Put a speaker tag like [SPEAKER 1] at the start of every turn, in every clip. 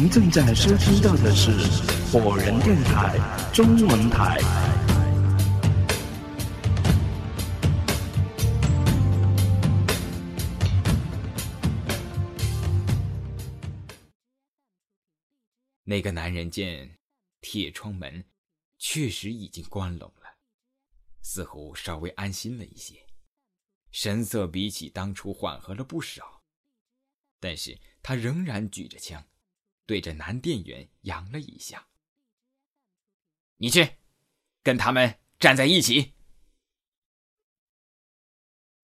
[SPEAKER 1] 您正在收听到的是火人电台中文台。
[SPEAKER 2] 那个男人见铁窗门确实已经关拢了，似乎稍微安心了一些，神色比起当初缓和了不少。但是他仍然举着枪，对着男店员扬了一下：“你去，跟他们站在一起。”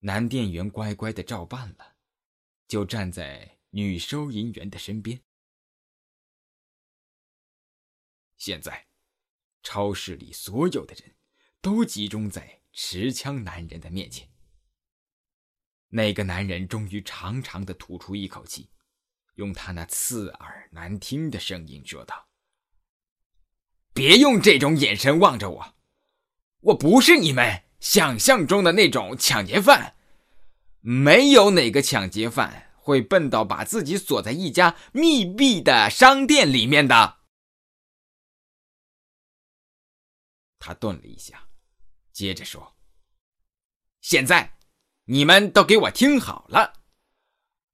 [SPEAKER 2] 男店员乖乖的照办了，就站在女收银员的身边。现在，超市里所有的人都集中在持枪男人的面前。那个男人终于长长的吐出一口气，用他那刺耳难听的声音说道：“别用这种眼神望着我，我不是你们想象中的那种抢劫犯。没有哪个抢劫犯会笨到把自己锁在一家密闭的商店里面的。”他顿了一下，接着说：“现在，你们都给我听好了，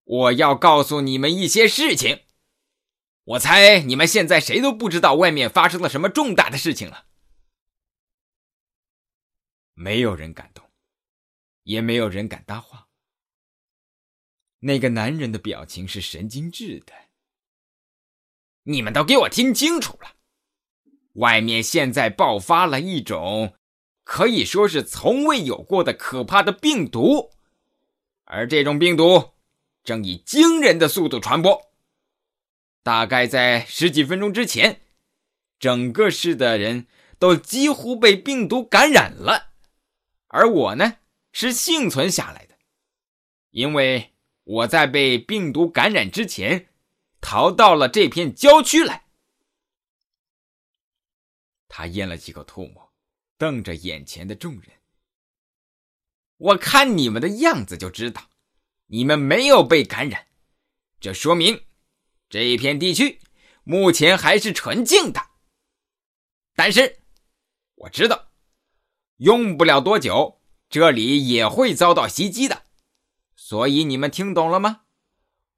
[SPEAKER 2] 我要告诉你们一些事情。我猜你们现在谁都不知道外面发生了什么重大的事情了。”没有人敢动，也没有人敢搭话。那个男人的表情是神经质的。你们都给我听清楚了。外面现在爆发了一种可以说是从未有过的可怕的病毒，而这种病毒正以惊人的速度传播。大概在十几分钟之前，整个市的人都几乎被病毒感染了，而我呢是幸存下来的，因为我在被病毒感染之前逃到了这片郊区来。他咽了几口唾沫，瞪着眼前的众人。我看你们的样子就知道，你们没有被感染，这说明这一片地区目前还是纯净的。但是我知道，用不了多久，这里也会遭到袭击的。所以你们听懂了吗？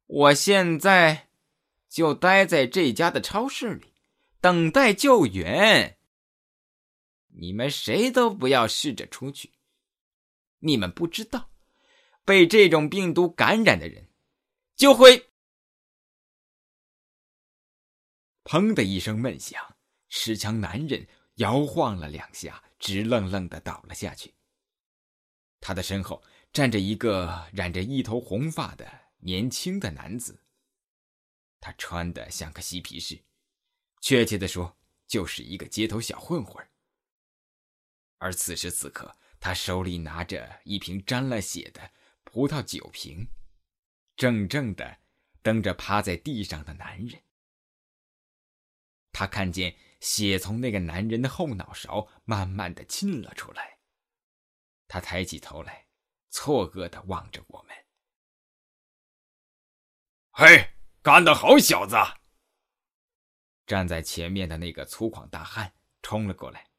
[SPEAKER 2] 我现在就待在这家的超市里，等待救援。你们谁都不要试着出去。你们不知道，被这种病毒感染的人，就会……砰的一声闷响，持枪男人摇晃了两下，直愣愣的倒了下去。他的身后站着一个染着一头红发的年轻的男子，他穿的像个嬉皮士，确切的说，就是一个街头小混混。而此时此刻，他手里拿着一瓶沾了血的葡萄酒瓶，怔怔的瞪着趴在地上的男人。他看见血从那个男人的后脑勺慢慢的沁了出来。他抬起头来，错愕的望着我们。嘿，干得好，小子！站在前面的那个粗犷大汉冲了过来。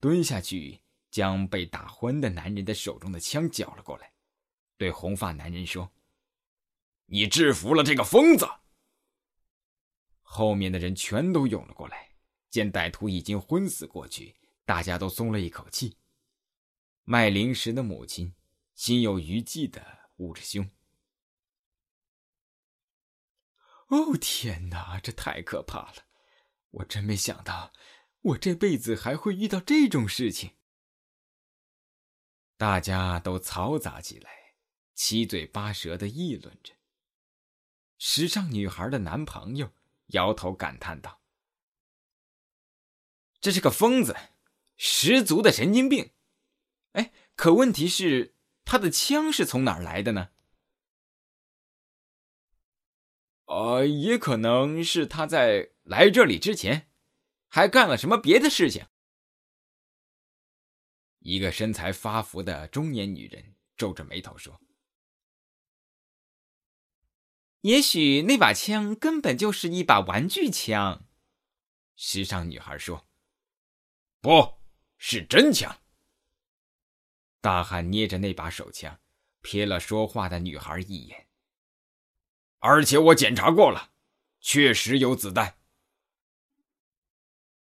[SPEAKER 2] 蹲下去，将被打昏的男人的手中的枪缴了过来，对红发男人说：“你制服了这个疯子。”后面的人全都涌了过来，见歹徒已经昏死过去，大家都松了一口气。卖零食的母亲心有余悸的捂着胸：“哦，天哪，这太可怕了！我真没想到。”我这辈子还会遇到这种事情，大家都嘈杂起来，七嘴八舌的议论着。时尚女孩的男朋友摇头感叹道：“这是个疯子，十足的神经病。哎，可问题是，他的枪是从哪儿来的呢？呃，也可能是他在来这里之前。”还干了什么别的事情？一个身材发福的中年女人皱着眉头说：“也许那把枪根本就是一把玩具枪。时尚女孩说：“
[SPEAKER 3] 不是真枪。”
[SPEAKER 2] 大汉捏着那把手枪，瞥了说话的女孩一眼。
[SPEAKER 3] 而且我检查过了，确实有子弹。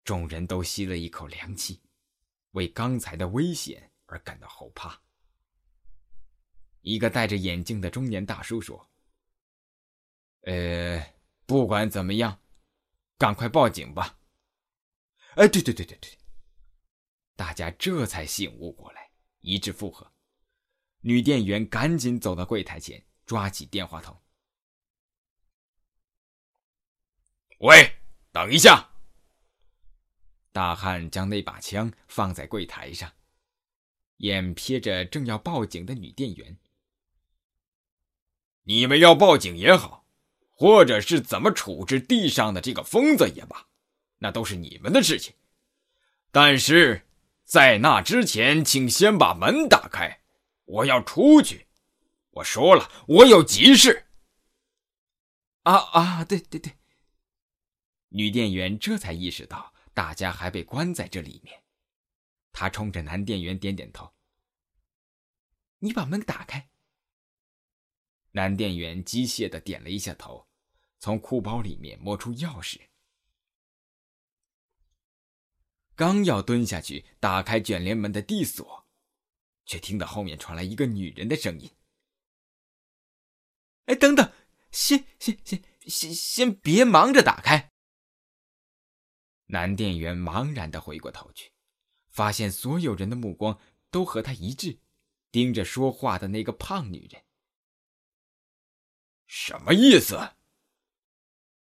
[SPEAKER 2] 众人都吸了一口凉气，为刚才的危险而感到后怕。一个戴着眼镜的中年大叔说。呃，不管怎么样，赶快报警吧！哎，对对对对对，大家这才醒悟过来，一致附和。女店员赶紧走到柜台前，抓起电话筒：“
[SPEAKER 3] 喂，等一下！”
[SPEAKER 2] 大汉将那把枪放在柜台上，眼瞥着正要报警的女店员：“
[SPEAKER 3] 你们要报警也好。”或者是怎么处置地上的这个疯子也罢，那都是你们的事情。但是在那之前，请先把门打开，我要出去。我说了，我有急事。
[SPEAKER 2] 啊啊，对对对。女店员这才意识到大家还被关在这里面，她冲着男店员点点头：“你把门打开。”男店员机械的点了一下头。从裤包里面摸出钥匙，刚要蹲下去打开卷帘门的地锁，却听到后面传来一个女人的声音：“哎，等等，先先先先先别忙着打开。”男店员茫然的回过头去，发现所有人的目光都和他一致，盯着说话的那个胖女人。
[SPEAKER 3] 什么意思？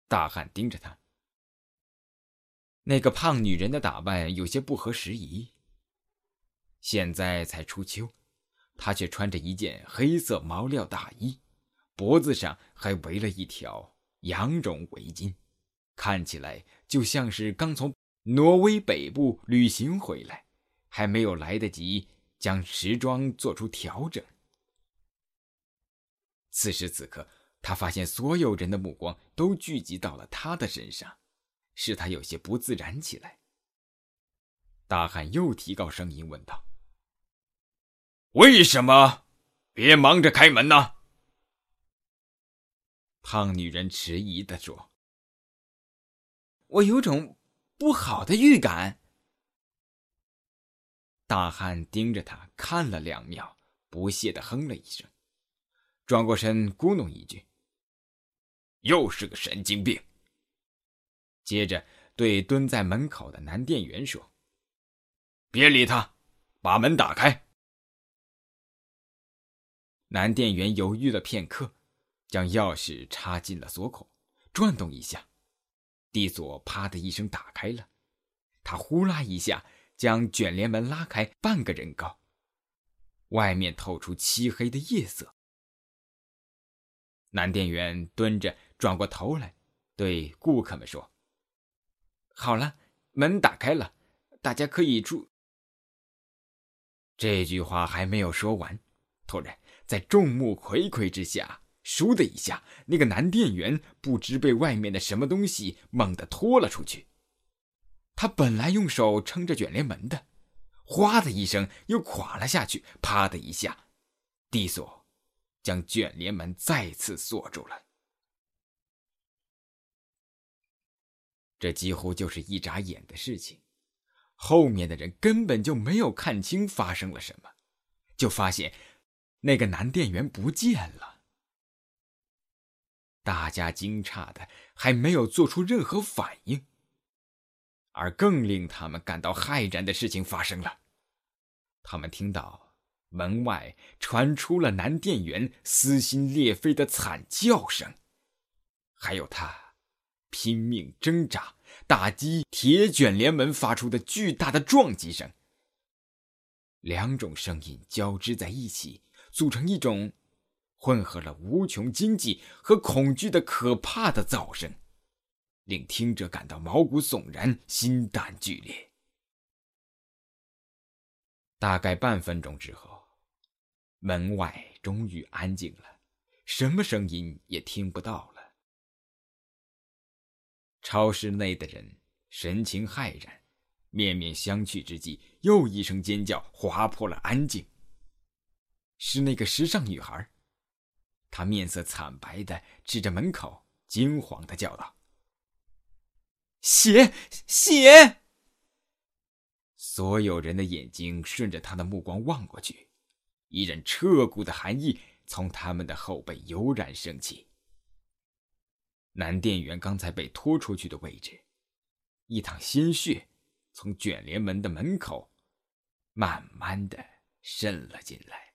[SPEAKER 2] 大汉盯着他，那个胖女人的打扮有些不合时宜。现在才初秋，她却穿着一件黑色毛料大衣，脖子上还围了一条羊绒围巾，看起来就像是刚从挪威北部旅行回来，还没有来得及将时装做出调整。此时此刻。他发现所有人的目光都聚集到了他的身上，使他有些不自然起来。大汉又提高声音问道：“
[SPEAKER 3] 为什么别忙着开门呢？”
[SPEAKER 2] 胖女人迟疑的说：“我有种不好的预感。”大汉盯着他看了两秒，不屑的哼了一声，转过身咕哝一句。
[SPEAKER 3] 又是个神经病。
[SPEAKER 2] 接着对蹲在门口的男店员说：“
[SPEAKER 3] 别理他，把门打开。”
[SPEAKER 2] 男店员犹豫了片刻，将钥匙插进了锁孔，转动一下，地锁啪的一声打开了。他呼啦一下将卷帘门拉开半个人高，外面透出漆黑的夜色。男店员蹲着。转过头来，对顾客们说：“好了，门打开了，大家可以出。”这句话还没有说完，突然在众目睽睽之下，倏的一下，那个男店员不知被外面的什么东西猛地拖了出去。他本来用手撑着卷帘门的，哗的一声又垮了下去，啪的一下，地锁将卷帘门再次锁住了。这几乎就是一眨眼的事情，后面的人根本就没有看清发生了什么，就发现那个男店员不见了。大家惊诧的还没有做出任何反应，而更令他们感到骇然的事情发生了，他们听到门外传出了男店员撕心裂肺的惨叫声，还有他。拼命挣扎，打击铁卷帘门发出的巨大的撞击声。两种声音交织在一起，组成一种混合了无穷惊悸和恐惧的可怕的噪声，令听者感到毛骨悚然、心胆俱裂。大概半分钟之后，门外终于安静了，什么声音也听不到了。超市内的人神情骇然，面面相觑之际，又一声尖叫划破了安静。是那个时尚女孩，她面色惨白的指着门口，惊慌的叫道：“血，血！”所有人的眼睛顺着她的目光望过去，一阵彻骨的寒意从他们的后背油然升起。男店员刚才被拖出去的位置，一淌鲜血从卷帘门的门口慢慢的渗了进来。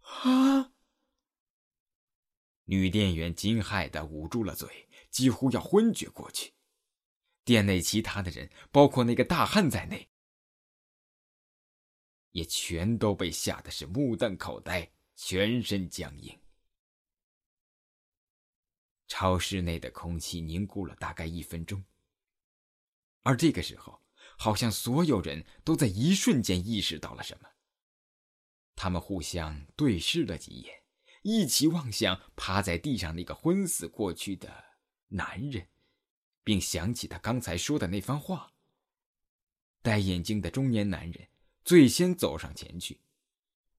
[SPEAKER 2] 啊！女店员惊骇的捂住了嘴，几乎要昏厥过去。店内其他的人，包括那个大汉在内，也全都被吓得是目瞪口呆，全身僵硬。超市内的空气凝固了大概一分钟，而这个时候，好像所有人都在一瞬间意识到了什么。他们互相对视了几眼，一起望向趴在地上那个昏死过去的男人，并想起他刚才说的那番话。戴眼镜的中年男人最先走上前去，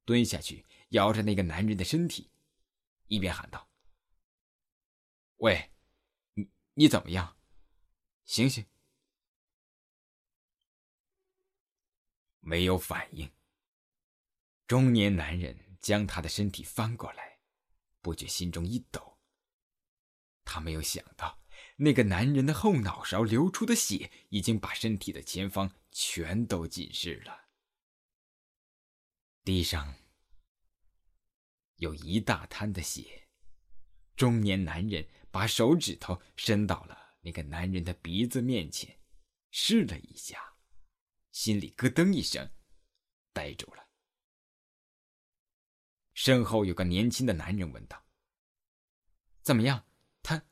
[SPEAKER 2] 蹲下去摇着那个男人的身体，一边喊道：“喂，你你怎么样？醒醒！”没有反应。中年男人将他的身体翻过来，不觉心中一抖。他没有想到，那个男人的后脑勺流出的血已经把身体的前方全都浸湿了。地上有一大滩的血。中年男人把手指头伸到了那个男人的鼻子面前，试了一下，心里咯噔一声，呆住了。身后有个年轻的男人问道：“怎么样？”他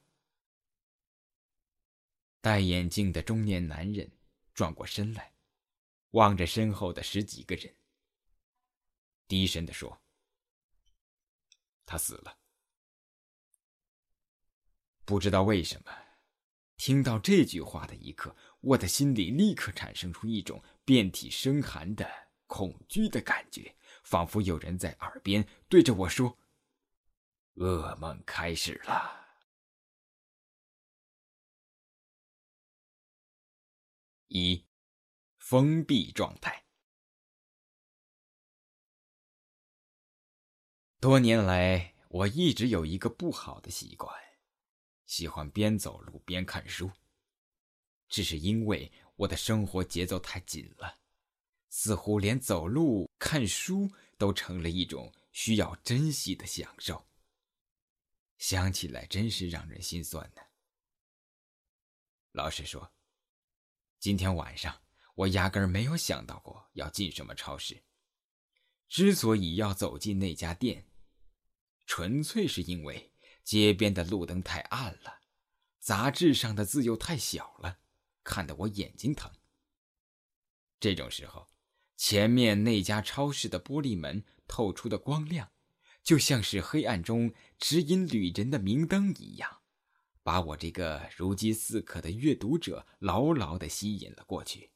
[SPEAKER 2] 戴眼镜的中年男人转过身来，望着身后的十几个人，低声的说：“他死了。”不知道为什么，听到这句话的一刻，我的心里立刻产生出一种遍体生寒的恐惧的感觉。仿佛有人在耳边对着我说：“噩梦开始了。”一，封闭状态。多年来，我一直有一个不好的习惯，喜欢边走路边看书。只是因为我的生活节奏太紧了。似乎连走路、看书都成了一种需要珍惜的享受。想起来真是让人心酸呢。老实说，今天晚上我压根儿没有想到过要进什么超市。之所以要走进那家店，纯粹是因为街边的路灯太暗了，杂志上的字又太小了，看得我眼睛疼。这种时候。前面那家超市的玻璃门透出的光亮，就像是黑暗中指引旅人的明灯一样，把我这个如饥似渴的阅读者牢牢的吸引了过去。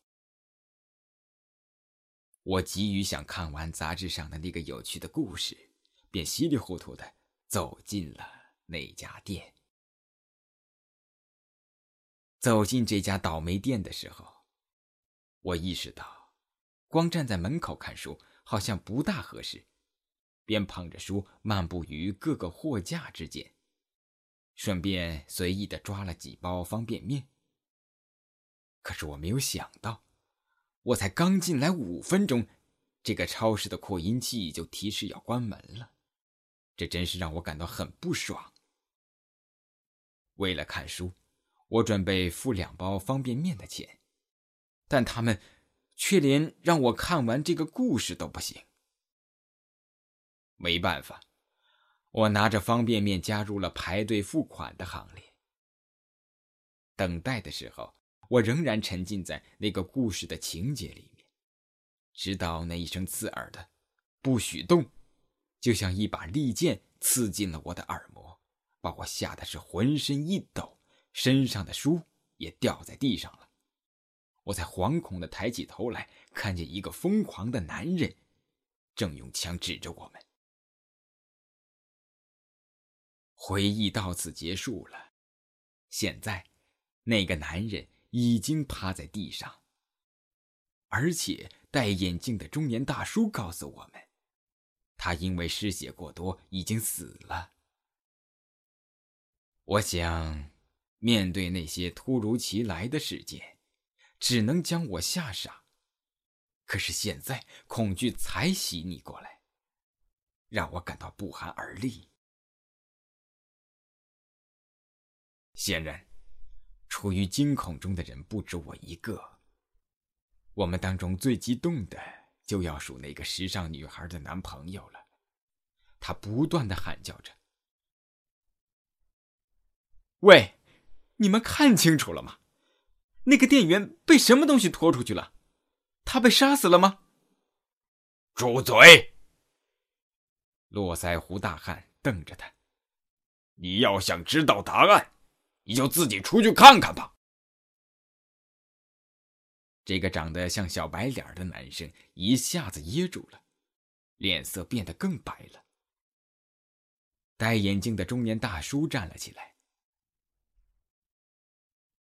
[SPEAKER 2] 我急于想看完杂志上的那个有趣的故事，便稀里糊涂的走进了那家店。走进这家倒霉店的时候，我意识到。光站在门口看书好像不大合适，便捧着书漫步于各个货架之间，顺便随意的抓了几包方便面。可是我没有想到，我才刚进来五分钟，这个超市的扩音器就提示要关门了，这真是让我感到很不爽。为了看书，我准备付两包方便面的钱，但他们。却连让我看完这个故事都不行。没办法，我拿着方便面加入了排队付款的行列。等待的时候，我仍然沉浸在那个故事的情节里面，直到那一声刺耳的“不许动”，就像一把利剑刺进了我的耳膜，把我吓得是浑身一抖，身上的书也掉在地上了。我才惶恐的抬起头来，看见一个疯狂的男人，正用枪指着我们。回忆到此结束了。现在，那个男人已经趴在地上，而且戴眼镜的中年大叔告诉我们，他因为失血过多已经死了。我想，面对那些突如其来的事件。只能将我吓傻。可是现在恐惧才袭你过来，让我感到不寒而栗。显然，处于惊恐中的人不止我一个。我们当中最激动的就要数那个时尚女孩的男朋友了，他不断的喊叫着：“喂，你们看清楚了吗？”那个店员被什么东西拖出去了？他被杀死了吗？
[SPEAKER 3] 住嘴！
[SPEAKER 2] 络腮胡大汉瞪着他。
[SPEAKER 3] 你要想知道答案，你就自己出去看看吧。
[SPEAKER 2] 这个长得像小白脸的男生一下子噎住了，脸色变得更白了。戴眼镜的中年大叔站了起来。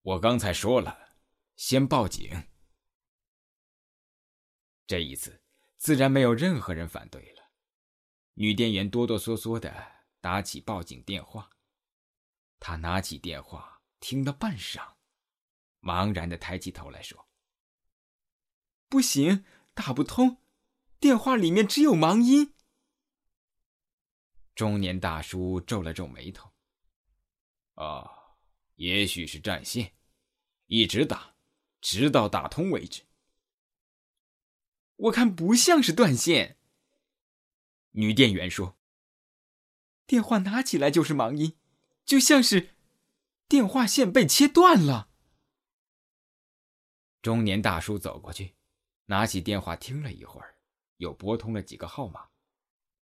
[SPEAKER 3] 我刚才说了。先报警。
[SPEAKER 2] 这一次，自然没有任何人反对了。女店员哆哆嗦嗦的打起报警电话。她拿起电话听了半晌，茫然的抬起头来说：“不行，打不通，电话里面只有忙音。”中年大叔皱了皱眉头：“
[SPEAKER 3] 哦，也许是占线，一直打。”直到打通为止。
[SPEAKER 2] 我看不像是断线。女店员说：“电话拿起来就是忙音，就像是电话线被切断了。”中年大叔走过去，拿起电话听了一会儿，又拨通了几个号码，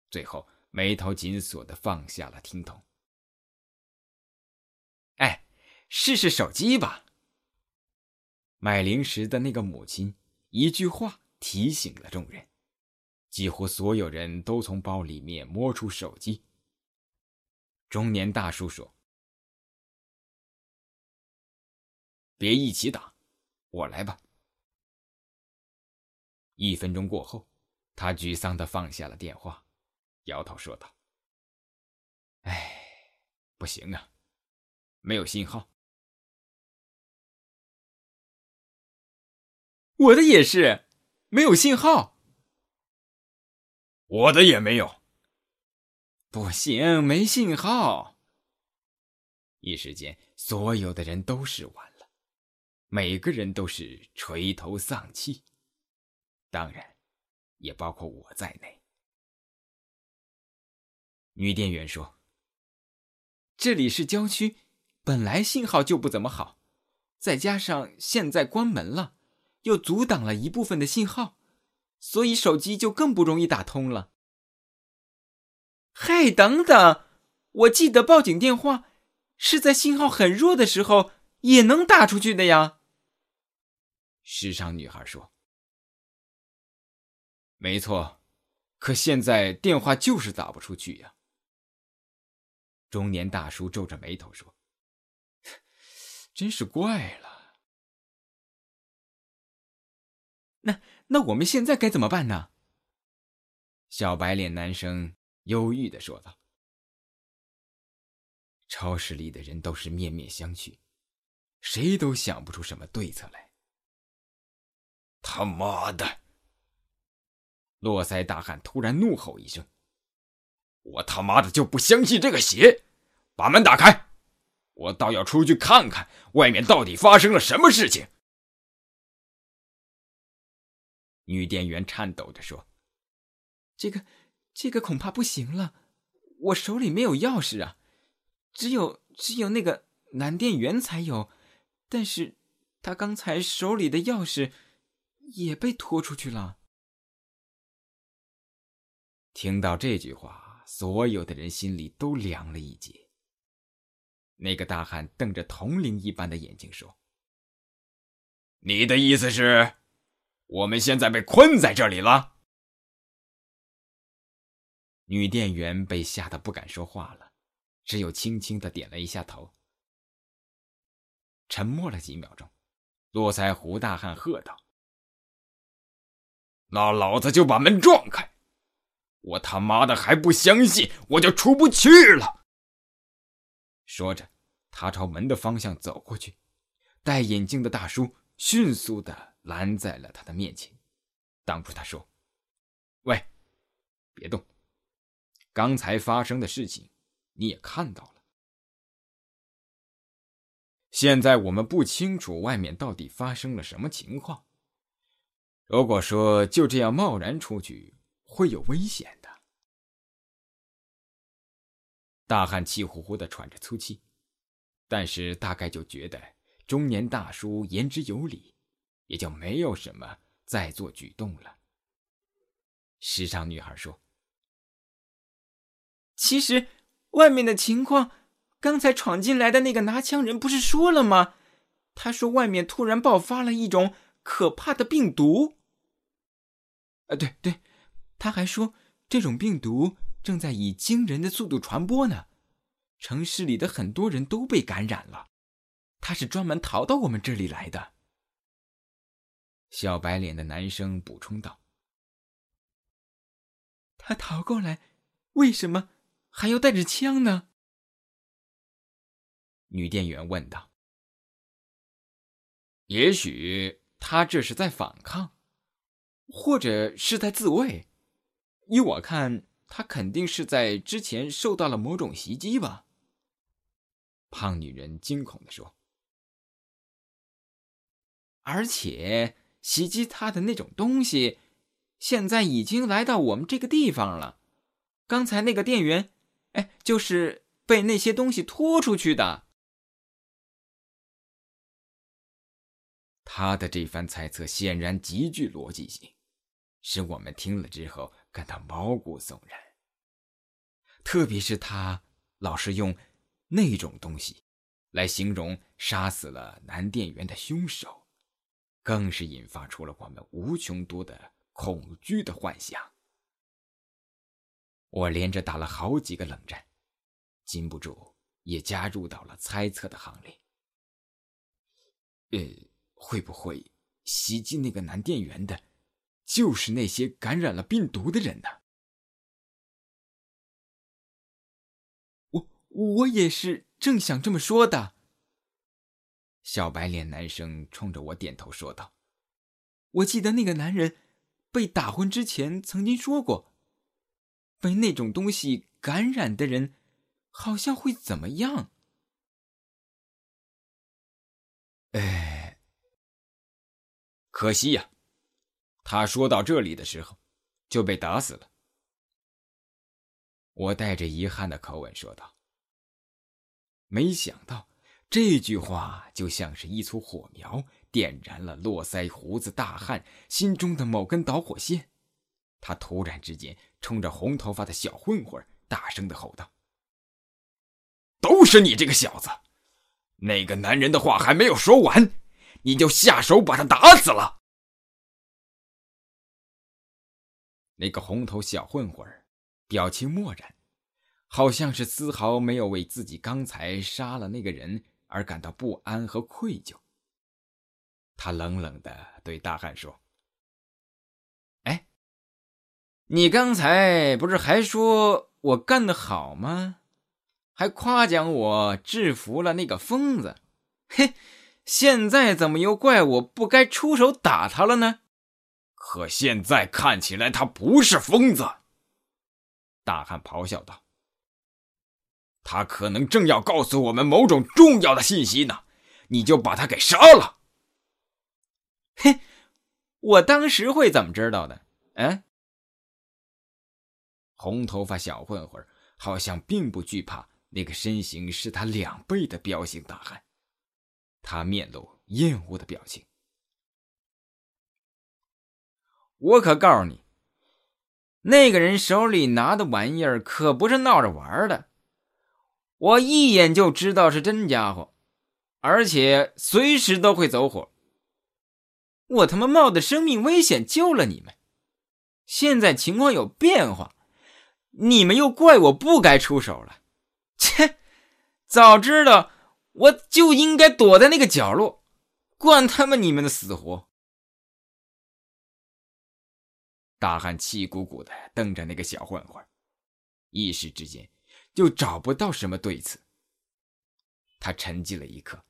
[SPEAKER 2] 最后眉头紧锁的放下了听筒。哎，试试手机吧。买零食的那个母亲一句话提醒了众人，几乎所有人都从包里面摸出手机。中年大叔说：“别一起打，我来吧。”一分钟过后，他沮丧的放下了电话，摇头说道：“哎，不行啊，没有信号。”我的也是，没有信号。
[SPEAKER 3] 我的也没有。
[SPEAKER 2] 不行，没信号。一时间，所有的人都是完了，每个人都是垂头丧气，当然，也包括我在内。女店员说：“这里是郊区，本来信号就不怎么好，再加上现在关门了。”又阻挡了一部分的信号，所以手机就更不容易打通了。嘿，等等，我记得报警电话是在信号很弱的时候也能打出去的呀。时尚女孩说：“没错，可现在电话就是打不出去呀。”中年大叔皱着眉头说：“ 真是怪了。”那我们现在该怎么办呢？小白脸男生忧郁的说道。超市里的人都是面面相觑，谁都想不出什么对策来。
[SPEAKER 3] 他妈的！
[SPEAKER 2] 络腮大汉突然怒吼一声：“
[SPEAKER 3] 我他妈的就不相信这个邪！把门打开，我倒要出去看看外面到底发生了什么事情。”
[SPEAKER 2] 女店员颤抖着说：“这个，这个恐怕不行了，我手里没有钥匙啊，只有只有那个男店员才有，但是他刚才手里的钥匙也被拖出去了。”听到这句话，所有的人心里都凉了一截。那个大汉瞪着铜铃一般的眼睛说：“
[SPEAKER 3] 你的意思是，我们现在被困在这里了？”
[SPEAKER 2] 女店员被吓得不敢说话了，只有轻轻的点了一下头。沉默了几秒钟，络腮胡大汉喝道：“
[SPEAKER 3] 那老子就把门撞开！我他妈的还不相信，我就出不去了！”
[SPEAKER 2] 说着，他朝门的方向走过去，戴眼镜的大叔迅速的拦在了他的面前，挡住他说：“喂，别动！刚才发生的事情你也看到了。”现在我们不清楚外面到底发生了什么情况。如果说就这样贸然出去，会有危险的。大汉气呼呼的喘着粗气，但是大概就觉得中年大叔言之有理，也就没有什么再做举动了。时尚女孩说：“
[SPEAKER 4] 其实外面的情况……”刚才闯进来的那个拿枪人不是说了吗？他说外面突然爆发了一种可怕的病毒。啊，对对，他还说这种病毒正在以惊人的速度传播呢，城市里的很多人都被感染了。他是专门逃到我们这里来的。
[SPEAKER 2] 小白脸的男生补充道：“
[SPEAKER 4] 他逃过来，为什么还要带着枪呢？”
[SPEAKER 2] 女店员问道：“也许他这是在反抗，或者是在自卫。依我看，他肯定是在之前受到了某种袭击吧。”胖女人惊恐的说：“而且袭击他的那种东西，现在已经来到我们这个地方了。刚才那个店员，哎，就是被那些东西拖出去的。”他的这番猜测显然极具逻辑性，使我们听了之后感到毛骨悚然。特别是他老是用“那种东西”来形容杀死了男店员的凶手，更是引发出了我们无穷多的恐惧的幻想。我连着打了好几个冷战，禁不住也加入到了猜测的行列。呃。会不会袭击那个男店员的，就是那些感染了病毒的人呢？
[SPEAKER 4] 我我也是正想这么说的。
[SPEAKER 2] 小白脸男生冲着我点头说道：“
[SPEAKER 4] 我记得那个男人被打昏之前曾经说过，被那种东西感染的人，好像会怎么样？”
[SPEAKER 2] 哎。可惜呀，他说到这里的时候，就被打死了。我带着遗憾的口吻说道：“没想到这句话就像是一簇火苗，点燃了络腮胡子大汉心中的某根导火线。他突然之间冲着红头发的小混混大声的吼道：‘
[SPEAKER 3] 都是你这个小子！那个男人的话还没有说完。’”你就下手把他打死了。
[SPEAKER 2] 那个红头小混混表情漠然，好像是丝毫没有为自己刚才杀了那个人而感到不安和愧疚。他冷冷的对大汉说：“哎，你刚才不是还说我干得好吗？还夸奖我制服了那个疯子？嘿！”现在怎么又怪我不该出手打他了呢？
[SPEAKER 3] 可现在看起来他不是疯子。大汉咆哮道：“他可能正要告诉我们某种重要的信息呢，你就把他给杀了。”
[SPEAKER 4] 嘿，我当时会怎么知道的？嗯？
[SPEAKER 2] 红头发小混混好像并不惧怕那个身形是他两倍的彪形大汉。他面露厌恶的表情。我可告诉你，
[SPEAKER 4] 那个人手里拿的玩意儿可不是闹着玩的，我一眼就知道是真家伙，而且随时都会走火。我他妈冒着生命危险救了你们，现在情况有变化，你们又怪我不该出手了。切，早知道我就应该躲在那个角落，管他们你们的死活。
[SPEAKER 2] 大汉气鼓鼓的瞪着那个小混混，一时之间就找不到什么对策。他沉寂了一刻，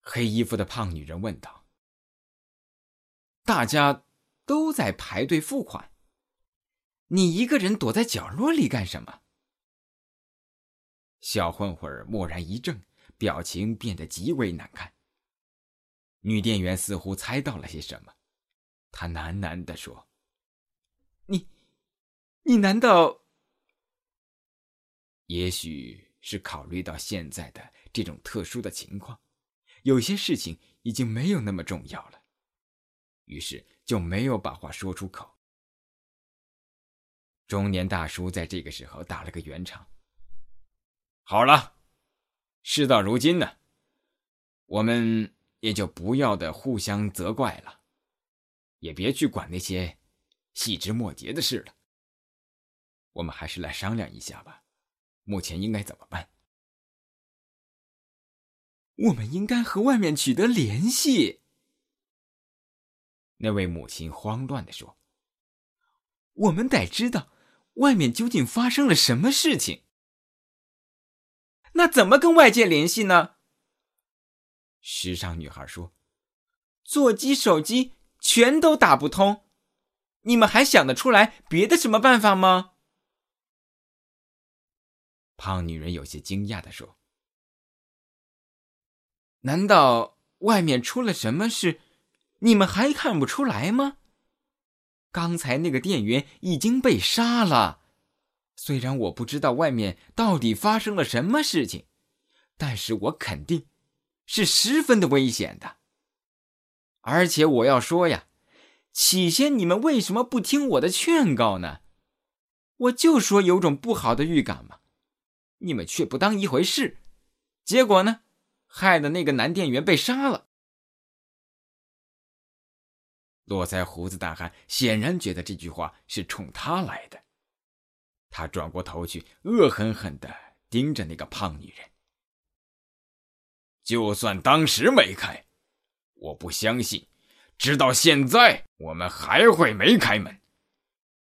[SPEAKER 2] 黑衣服的胖女人问道：“
[SPEAKER 4] 大家都在排队付款，你一个人躲在角落里干什么？”
[SPEAKER 2] 小混混蓦然一怔，表情变得极为难看。女店员似乎猜到了些什么，她喃喃地说。
[SPEAKER 4] 你，你难道？
[SPEAKER 2] 也许是考虑到现在的这种特殊的情况，有些事情已经没有那么重要了，于是就没有把话说出口。中年大叔在这个时候打了个圆场。好了，事到如今呢，我们也就不要的互相责怪了，也别去管那些。细枝末节的事了，我们还是来商量一下吧。目前应该怎么办？
[SPEAKER 4] 我们应该和外面取得联系。
[SPEAKER 2] 那位母亲慌乱的说：“
[SPEAKER 4] 我们得知道外面究竟发生了什么事情。那怎么跟外界联系呢？”
[SPEAKER 2] 时尚女孩说：“
[SPEAKER 4] 座机、手机全都打不通。”你们还想得出来别的什么办法吗？
[SPEAKER 2] 胖女人有些惊讶的说：“
[SPEAKER 4] 难道外面出了什么事，你们还看不出来吗？刚才那个店员已经被杀了。虽然我不知道外面到底发生了什么事情，但是我肯定是十分的危险的。而且我要说呀。”起先你们为什么不听我的劝告呢？我就说有种不好的预感嘛，你们却不当一回事，结果呢，害得那个男店员被杀了。
[SPEAKER 2] 络腮胡子大汉显然觉得这句话是冲他来的，他转过头去，恶狠狠的盯着那个胖女人。就算当时没开，我不相信。直到现在，我们还会没开门。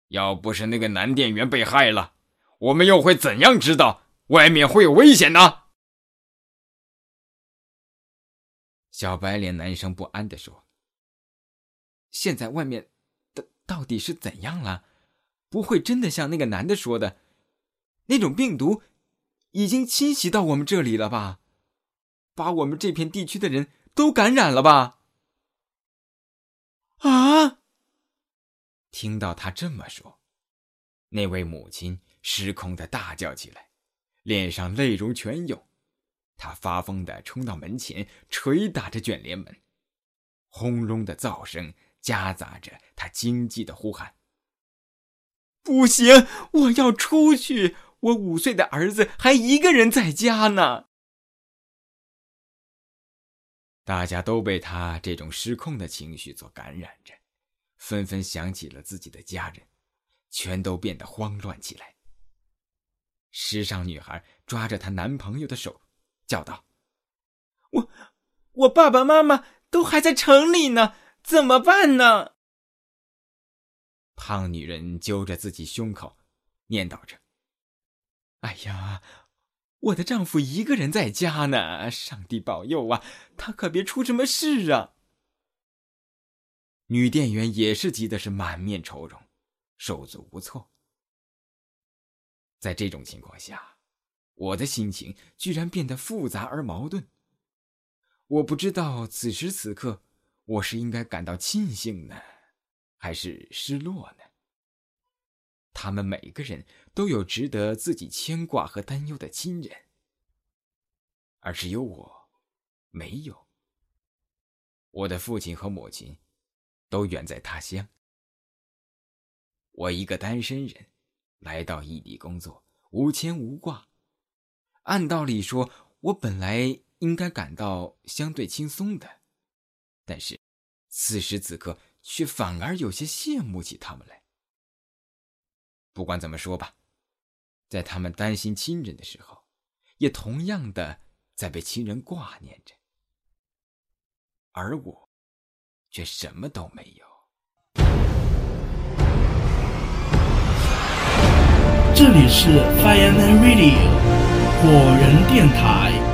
[SPEAKER 2] 要不是那个男店员被害了，我们又会怎样知道外面会有危险呢？
[SPEAKER 4] 小白脸男生不安的说：“现在外面到到底是怎样了？不会真的像那个男的说的，那种病毒已经侵袭到我们这里了吧？把我们这片地区的人都感染了吧？”啊！
[SPEAKER 2] 听到他这么说，那位母亲失控的大叫起来，脸上泪如泉涌。他发疯的冲到门前，捶打着卷帘门，轰隆的噪声夹杂着他惊悸的呼喊：“
[SPEAKER 4] 不行，我要出去！我五岁的儿子还一个人在家呢！”
[SPEAKER 2] 大家都被他这种失控的情绪所感染着，纷纷想起了自己的家人，全都变得慌乱起来。时尚女孩抓着她男朋友的手，叫道：“
[SPEAKER 4] 我，我爸爸妈妈都还在城里呢，怎么办呢？”
[SPEAKER 2] 胖女人揪着自己胸口，念叨着：“
[SPEAKER 4] 哎呀！”我的丈夫一个人在家呢，上帝保佑啊！他可别出什么事啊！
[SPEAKER 2] 女店员也是急的是满面愁容，手足无措。在这种情况下，我的心情居然变得复杂而矛盾。我不知道此时此刻我是应该感到庆幸呢，还是失落呢？他们每个人都有值得自己牵挂和担忧的亲人，而只有我，没有。我的父亲和母亲都远在他乡。我一个单身人，来到异地工作，无牵无挂。按道理说，我本来应该感到相对轻松的，但是此时此刻却反而有些羡慕起他们来。不管怎么说吧，在他们担心亲人的时候，也同样的在被亲人挂念着，而我却什么都没有。
[SPEAKER 1] 这里是 Fireman Radio 火人电台。